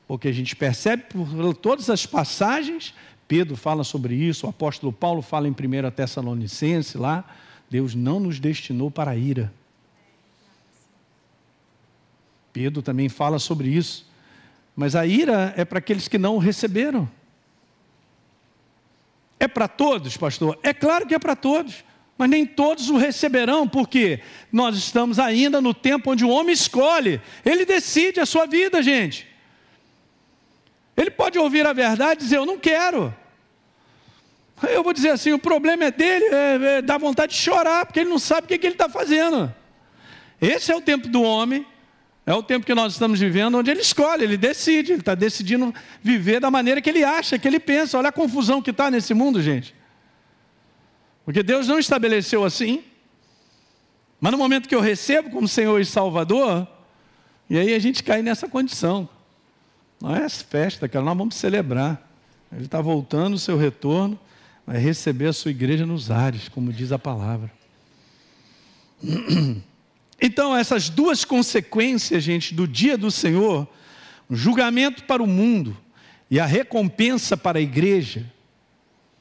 Porque a gente percebe por todas as passagens, Pedro fala sobre isso, o apóstolo Paulo fala em 1 Tessalonicense lá, Deus não nos destinou para a ira. Pedro também fala sobre isso. Mas a ira é para aqueles que não o receberam. É para todos, pastor? É claro que é para todos. Mas nem todos o receberão, porque nós estamos ainda no tempo onde o homem escolhe, ele decide a sua vida, gente. Ele pode ouvir a verdade e dizer: Eu não quero. Eu vou dizer assim: o problema é dele, é, é, dá vontade de chorar, porque ele não sabe o que, que ele está fazendo. Esse é o tempo do homem é o tempo que nós estamos vivendo, onde ele escolhe, ele decide, ele está decidindo viver da maneira que ele acha, que ele pensa. Olha a confusão que está nesse mundo, gente. Porque Deus não estabeleceu assim. Mas no momento que eu recebo como Senhor e Salvador, e aí a gente cai nessa condição. Não é festa, que nós vamos celebrar. Ele está voltando o seu retorno, vai receber a sua igreja nos ares, como diz a palavra. Então, essas duas consequências, gente, do dia do Senhor, o julgamento para o mundo e a recompensa para a igreja.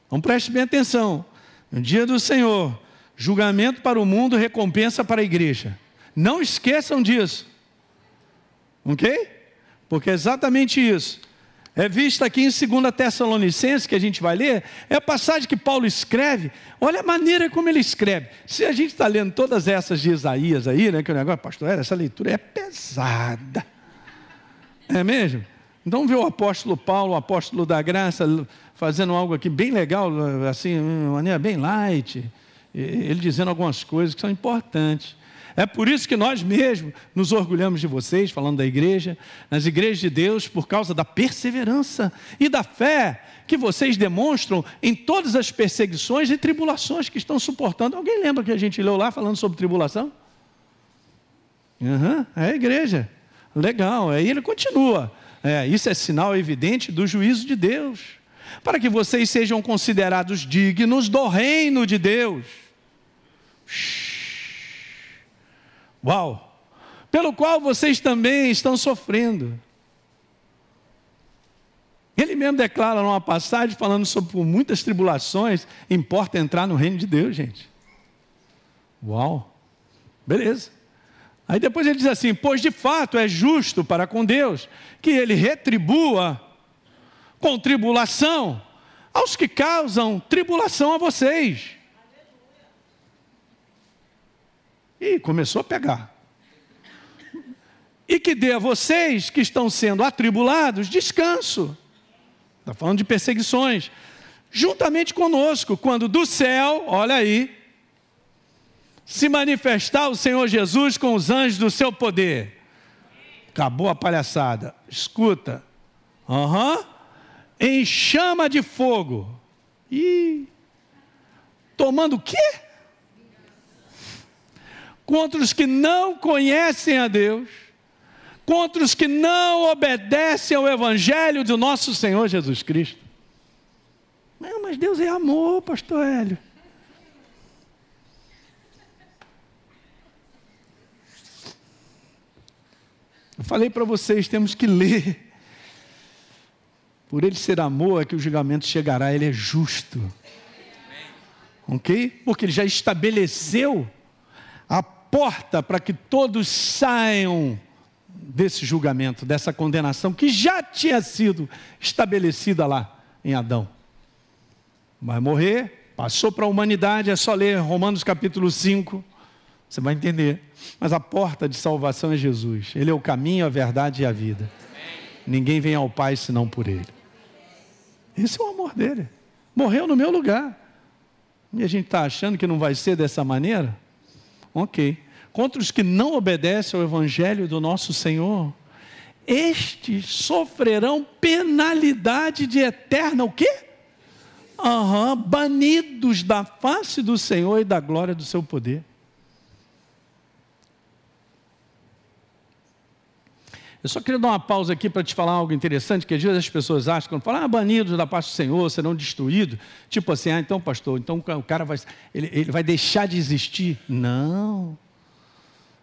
Então preste bem atenção. No dia do Senhor, julgamento para o mundo, recompensa para a igreja. Não esqueçam disso. Ok? Porque é exatamente isso. É vista aqui em 2 Tessalonicenses, que a gente vai ler, é a passagem que Paulo escreve. Olha a maneira como ele escreve. Se a gente está lendo todas essas de Isaías aí, né, que o negócio, pastor, essa leitura é pesada. É mesmo? Então vê o apóstolo Paulo, o apóstolo da graça, fazendo algo aqui bem legal, assim, de maneira bem light. Ele dizendo algumas coisas que são importantes. É por isso que nós mesmos nos orgulhamos de vocês, falando da igreja, nas igrejas de Deus, por causa da perseverança e da fé que vocês demonstram em todas as perseguições e tribulações que estão suportando. Alguém lembra que a gente leu lá falando sobre tribulação? Uhum, é a igreja. Legal. Aí ele continua. É, isso é sinal evidente do juízo de Deus. Para que vocês sejam considerados dignos do reino de Deus. Shhh. Uau! Pelo qual vocês também estão sofrendo. Ele mesmo declara numa passagem falando sobre muitas tribulações, importa entrar no reino de Deus, gente. Uau! Beleza. Aí depois ele diz assim: Pois de fato é justo para com Deus que ele retribua com tribulação aos que causam tribulação a vocês E começou a pegar. E que dê a vocês que estão sendo atribulados descanso. Está falando de perseguições. Juntamente conosco, quando do céu, olha aí, se manifestar o Senhor Jesus com os anjos do seu poder. Acabou a palhaçada. Escuta. Aham. Uhum. Em chama de fogo. E tomando o quê? Contra os que não conhecem a Deus, contra os que não obedecem ao Evangelho do nosso Senhor Jesus Cristo. Não, mas Deus é amor, pastor Hélio. Eu falei para vocês, temos que ler. Por ele ser amor é que o julgamento chegará, ele é justo. Ok? Porque ele já estabeleceu a porta para que todos saiam desse julgamento, dessa condenação que já tinha sido estabelecida lá em Adão. Vai morrer, passou para a humanidade, é só ler Romanos capítulo 5, você vai entender. Mas a porta de salvação é Jesus, Ele é o caminho, a verdade e a vida. Ninguém vem ao Pai senão por Ele. Esse é o amor dele. Morreu no meu lugar. E a gente está achando que não vai ser dessa maneira? Ok. Contra os que não obedecem ao Evangelho do nosso Senhor, estes sofrerão penalidade de eterna o quê? Uhum, banidos da face do Senhor e da glória do seu poder. Eu só queria dar uma pausa aqui para te falar algo interessante, que às vezes as pessoas acham, quando falam, ah, banidos da parte do Senhor, serão destruídos. Tipo assim, ah, então, pastor, então o cara vai, ele, ele vai deixar de existir. Não.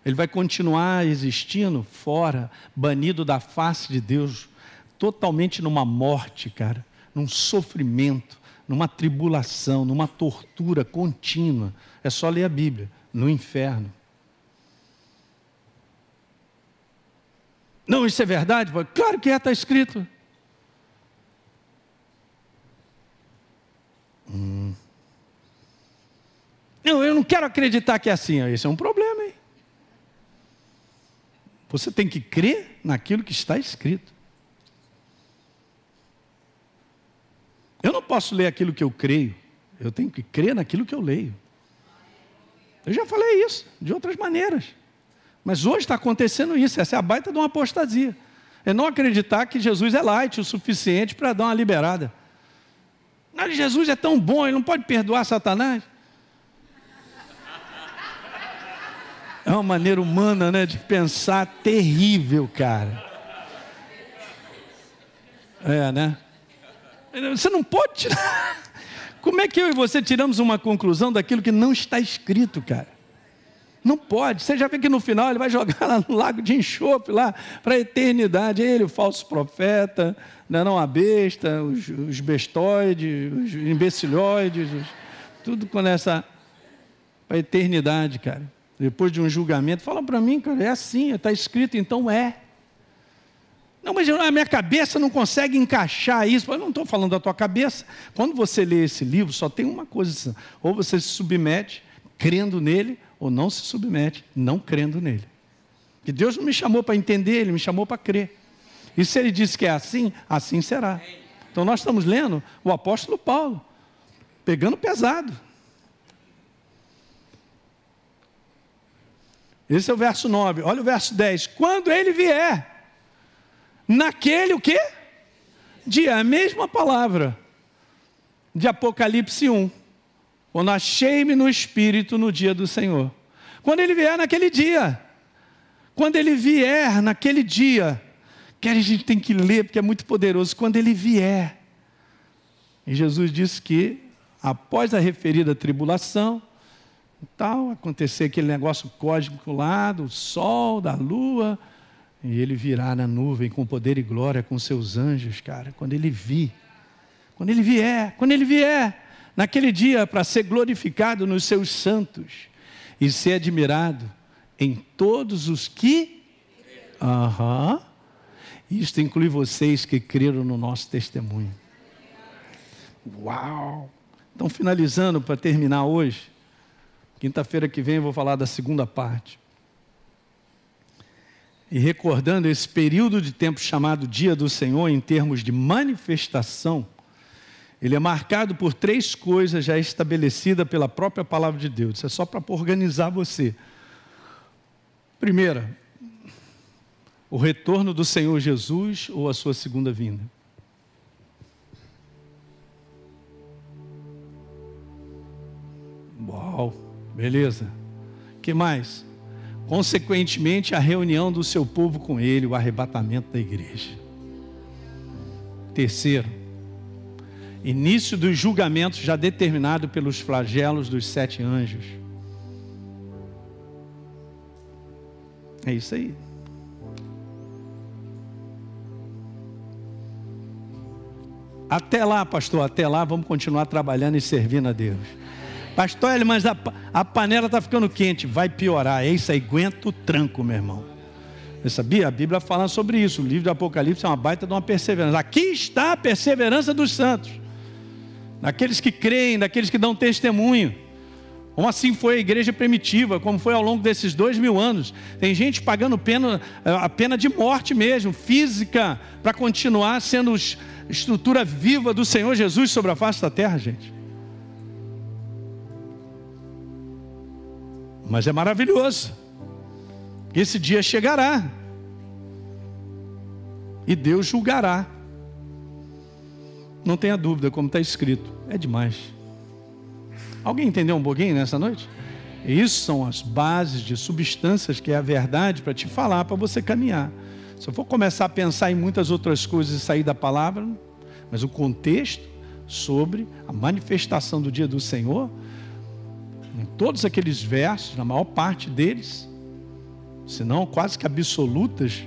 Ele vai continuar existindo fora, banido da face de Deus, totalmente numa morte, cara, num sofrimento, numa tribulação, numa tortura contínua. É só ler a Bíblia, no inferno. Não, isso é verdade? Claro que é, está escrito. Hum. Não, eu não quero acreditar que é assim. Esse é um problema, hein? Você tem que crer naquilo que está escrito. Eu não posso ler aquilo que eu creio. Eu tenho que crer naquilo que eu leio. Eu já falei isso de outras maneiras. Mas hoje está acontecendo isso, essa é a baita de uma apostasia. É não acreditar que Jesus é light o suficiente para dar uma liberada. Mas Jesus é tão bom, ele não pode perdoar Satanás. É uma maneira humana né, de pensar terrível, cara. É, né? Você não pode tirar. Como é que eu e você tiramos uma conclusão daquilo que não está escrito, cara? Não pode. Você já vê que no final ele vai jogar lá no lago de enxofre, lá para a eternidade. Ele, o falso profeta, não, é não a besta, os, os bestoides, os imbecilhoides, os, tudo com essa. para a eternidade, cara. Depois de um julgamento, fala para mim, cara, é assim, está escrito, então é. Não, mas a minha cabeça não consegue encaixar isso. Eu não estou falando da tua cabeça. Quando você lê esse livro, só tem uma coisa: ou você se submete crendo nele, ou não se submete não crendo nele. Que Deus não me chamou para entender, Ele me chamou para crer. E se Ele disse que é assim, assim será. Então nós estamos lendo o apóstolo Paulo, pegando pesado. Esse é o verso 9. Olha o verso 10. Quando ele vier, naquele o quê? Dia, a mesma palavra de Apocalipse 1. Quando achei-me no Espírito no dia do Senhor. Quando ele vier naquele dia. Quando ele vier naquele dia. Que a gente tem que ler, porque é muito poderoso. Quando ele vier. E Jesus disse que, após a referida tribulação, tal, acontecer aquele negócio cósmico lá, do sol, da lua, e ele virá na nuvem com poder e glória com seus anjos, cara, quando ele vir. Quando ele vier, quando ele vier, naquele dia para ser glorificado nos seus santos e ser admirado em todos os que. Aham. Isto inclui vocês que creram no nosso testemunho. Uau! Então, finalizando para terminar hoje, quinta-feira que vem eu vou falar da segunda parte. E recordando esse período de tempo chamado Dia do Senhor, em termos de manifestação, ele é marcado por três coisas já estabelecidas pela própria palavra de Deus. Isso é só para organizar você. Primeira, o retorno do Senhor Jesus ou a sua segunda vinda. Uau, beleza. que mais? consequentemente, a reunião do seu povo com ele, o arrebatamento da igreja. Terceiro, início dos julgamentos já determinado pelos flagelos dos sete anjos. É isso aí. Até lá, pastor, até lá vamos continuar trabalhando e servindo a Deus. Pastor, mas a, a panela está ficando quente. Vai piorar. É isso aí, aguenta o tranco, meu irmão. Você sabia? A Bíblia fala sobre isso. O livro do Apocalipse é uma baita de uma perseverança. Aqui está a perseverança dos santos. Daqueles que creem, daqueles que dão testemunho. Como assim foi a igreja primitiva, como foi ao longo desses dois mil anos. Tem gente pagando pena, a pena de morte mesmo, física, para continuar sendo estrutura viva do Senhor Jesus sobre a face da terra, gente. Mas é maravilhoso. Esse dia chegará. E Deus julgará. Não tenha dúvida, como está escrito. É demais. Alguém entendeu um pouquinho nessa noite? Isso são as bases de substâncias que é a verdade para te falar, para você caminhar. Se eu for começar a pensar em muitas outras coisas e sair da palavra, mas o contexto sobre a manifestação do dia do Senhor em todos aqueles versos, na maior parte deles, se não quase que absolutas,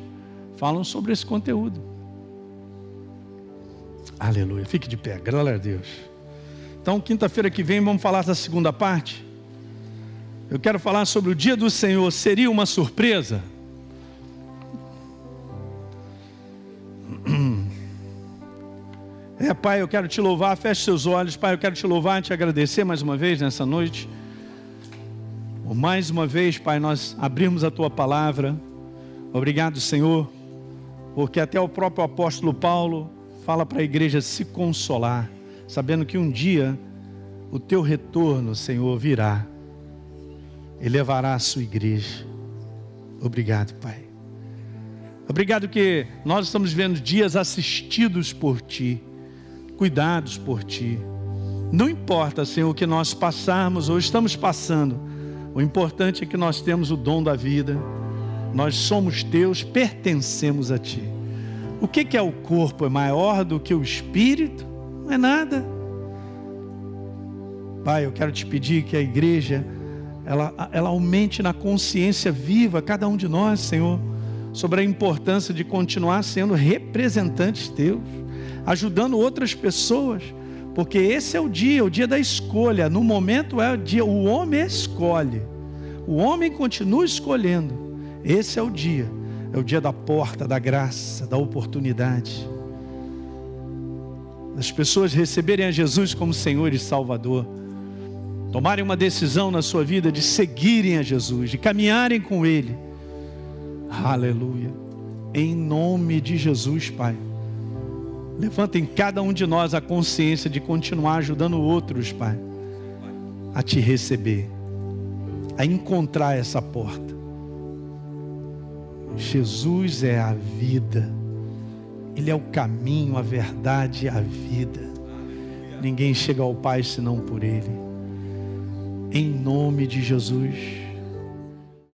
falam sobre esse conteúdo. Aleluia. Fique de pé, glória a Deus. Então, quinta-feira que vem, vamos falar da segunda parte. Eu quero falar sobre o dia do Senhor. Seria uma surpresa? É, Pai, eu quero te louvar. Feche seus olhos, Pai. Eu quero te louvar e te agradecer mais uma vez nessa noite. Por mais uma vez, Pai, nós abrimos a tua palavra. Obrigado, Senhor, porque até o próprio apóstolo Paulo fala para a igreja se consolar, sabendo que um dia o teu retorno, Senhor, virá e levará a sua igreja. Obrigado, Pai. Obrigado que nós estamos vendo dias assistidos por Ti, cuidados por Ti. Não importa, Senhor, o que nós passarmos ou estamos passando, o importante é que nós temos o dom da vida, nós somos teus, pertencemos a ti. O que, é o corpo? É maior do que o espírito? Não é nada. Pai, eu quero te pedir que a igreja ela, ela aumente na consciência viva, cada um de nós, Senhor, sobre a importância de continuar sendo representantes teus, ajudando outras pessoas porque esse é o dia, o dia da escolha. No momento é o dia, o homem escolhe. O homem continua escolhendo. Esse é o dia. É o dia da porta, da graça, da oportunidade. Das pessoas receberem a Jesus como Senhor e Salvador. Tomarem uma decisão na sua vida de seguirem a Jesus, de caminharem com Ele. Aleluia. Em nome de Jesus, Pai. Levanta em cada um de nós a consciência de continuar ajudando outros, Pai, a te receber, a encontrar essa porta. Jesus é a vida, Ele é o caminho, a verdade e a vida. Ninguém chega ao Pai senão por Ele. Em nome de Jesus.